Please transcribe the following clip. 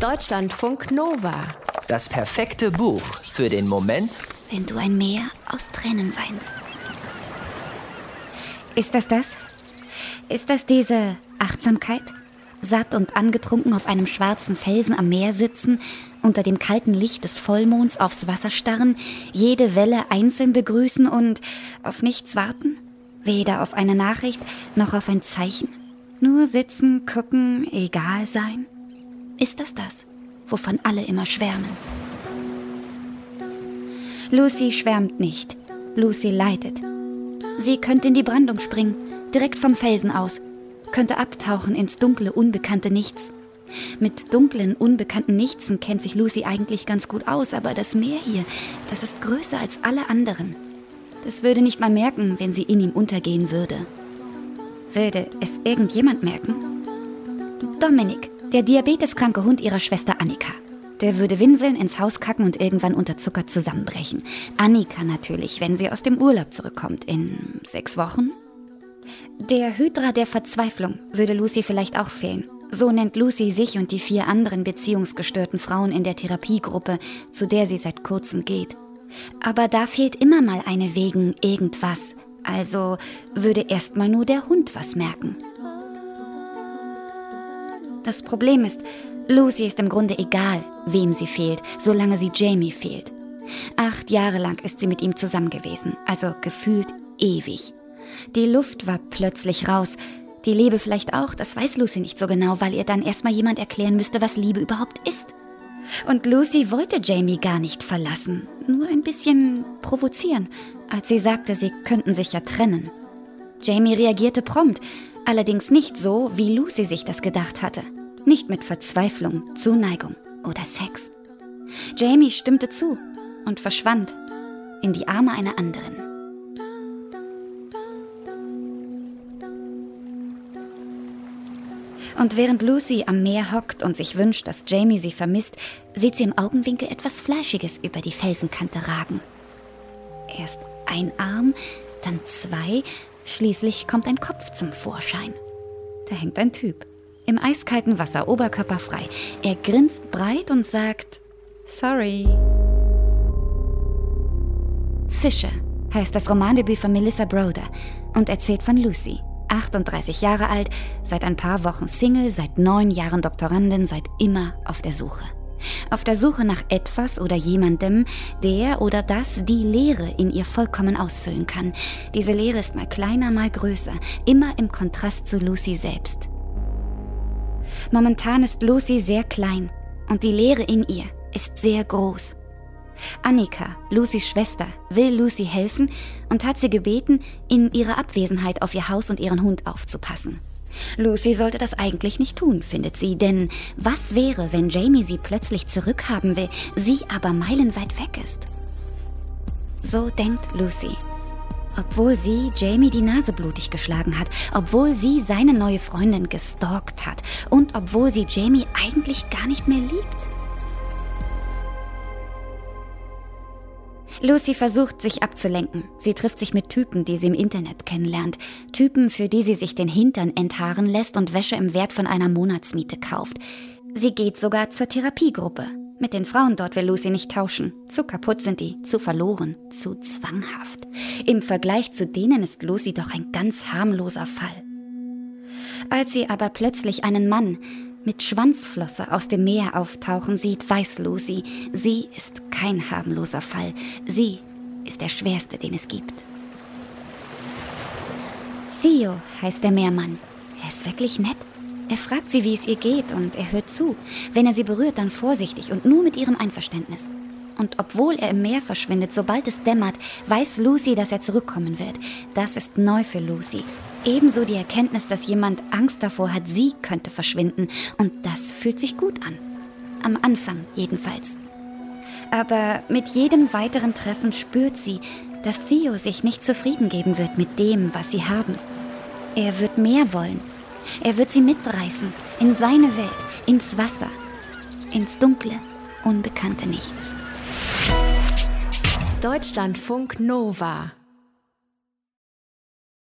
Deutschlandfunk Nova. Das perfekte Buch für den Moment, wenn du ein Meer aus Tränen weinst. Ist das das? Ist das diese Achtsamkeit? Satt und angetrunken auf einem schwarzen Felsen am Meer sitzen, unter dem kalten Licht des Vollmonds aufs Wasser starren, jede Welle einzeln begrüßen und auf nichts warten? Weder auf eine Nachricht noch auf ein Zeichen? Nur sitzen, gucken, egal sein? Ist das das, wovon alle immer schwärmen? Lucy schwärmt nicht. Lucy leidet. Sie könnte in die Brandung springen, direkt vom Felsen aus, könnte abtauchen ins dunkle, unbekannte Nichts. Mit dunklen, unbekannten Nichtsen kennt sich Lucy eigentlich ganz gut aus, aber das Meer hier, das ist größer als alle anderen. Das würde nicht mal merken, wenn sie in ihm untergehen würde. Würde es irgendjemand merken? Dominik, der diabeteskranke Hund ihrer Schwester Annika. Der würde winseln, ins Haus kacken und irgendwann unterzuckert zusammenbrechen. Annika natürlich, wenn sie aus dem Urlaub zurückkommt. In sechs Wochen? Der Hydra der Verzweiflung würde Lucy vielleicht auch fehlen. So nennt Lucy sich und die vier anderen beziehungsgestörten Frauen in der Therapiegruppe, zu der sie seit kurzem geht. Aber da fehlt immer mal eine wegen irgendwas. Also würde erstmal nur der Hund was merken. Das Problem ist, Lucy ist im Grunde egal, wem sie fehlt, solange sie Jamie fehlt. Acht Jahre lang ist sie mit ihm zusammen gewesen, also gefühlt ewig. Die Luft war plötzlich raus. Die Liebe vielleicht auch, das weiß Lucy nicht so genau, weil ihr dann erstmal jemand erklären müsste, was Liebe überhaupt ist. Und Lucy wollte Jamie gar nicht verlassen, nur ein bisschen provozieren, als sie sagte, sie könnten sich ja trennen. Jamie reagierte prompt, allerdings nicht so, wie Lucy sich das gedacht hatte. Nicht mit Verzweiflung, Zuneigung oder Sex. Jamie stimmte zu und verschwand in die Arme einer anderen. Und während Lucy am Meer hockt und sich wünscht, dass Jamie sie vermisst, sieht sie im Augenwinkel etwas Fleischiges über die Felsenkante ragen. Erst ein Arm, dann zwei, schließlich kommt ein Kopf zum Vorschein. Da hängt ein Typ. Im eiskalten Wasser, oberkörperfrei. Er grinst breit und sagt: Sorry. Fische heißt das Romandebüt von Melissa Broder und erzählt von Lucy. 38 Jahre alt, seit ein paar Wochen Single, seit neun Jahren Doktorandin, seit immer auf der Suche. Auf der Suche nach etwas oder jemandem, der oder das die Leere in ihr vollkommen ausfüllen kann. Diese Leere ist mal kleiner, mal größer, immer im Kontrast zu Lucy selbst. Momentan ist Lucy sehr klein und die Leere in ihr ist sehr groß. Annika, Lucys Schwester, will Lucy helfen und hat sie gebeten, in ihrer Abwesenheit auf ihr Haus und ihren Hund aufzupassen. Lucy sollte das eigentlich nicht tun, findet sie, denn was wäre, wenn Jamie sie plötzlich zurückhaben will, sie aber meilenweit weg ist? So denkt Lucy. Obwohl sie Jamie die Nase blutig geschlagen hat, obwohl sie seine neue Freundin gestalkt hat und obwohl sie Jamie eigentlich gar nicht mehr liebt. Lucy versucht, sich abzulenken. Sie trifft sich mit Typen, die sie im Internet kennenlernt. Typen, für die sie sich den Hintern enthaaren lässt und Wäsche im Wert von einer Monatsmiete kauft. Sie geht sogar zur Therapiegruppe. Mit den Frauen dort will Lucy nicht tauschen. Zu kaputt sind die, zu verloren, zu zwanghaft. Im Vergleich zu denen ist Lucy doch ein ganz harmloser Fall. Als sie aber plötzlich einen Mann, mit Schwanzflosse aus dem Meer auftauchen sieht, weiß Lucy, sie ist kein harmloser Fall. Sie ist der schwerste, den es gibt. Theo heißt der Meermann. Er ist wirklich nett. Er fragt sie, wie es ihr geht, und er hört zu. Wenn er sie berührt, dann vorsichtig und nur mit ihrem Einverständnis. Und obwohl er im Meer verschwindet, sobald es dämmert, weiß Lucy, dass er zurückkommen wird. Das ist neu für Lucy. Ebenso die Erkenntnis, dass jemand Angst davor hat, sie könnte verschwinden. Und das fühlt sich gut an. Am Anfang jedenfalls. Aber mit jedem weiteren Treffen spürt sie, dass Theo sich nicht zufrieden geben wird mit dem, was sie haben. Er wird mehr wollen. Er wird sie mitreißen in seine Welt, ins Wasser, ins dunkle, unbekannte Nichts. Deutschlandfunk Nova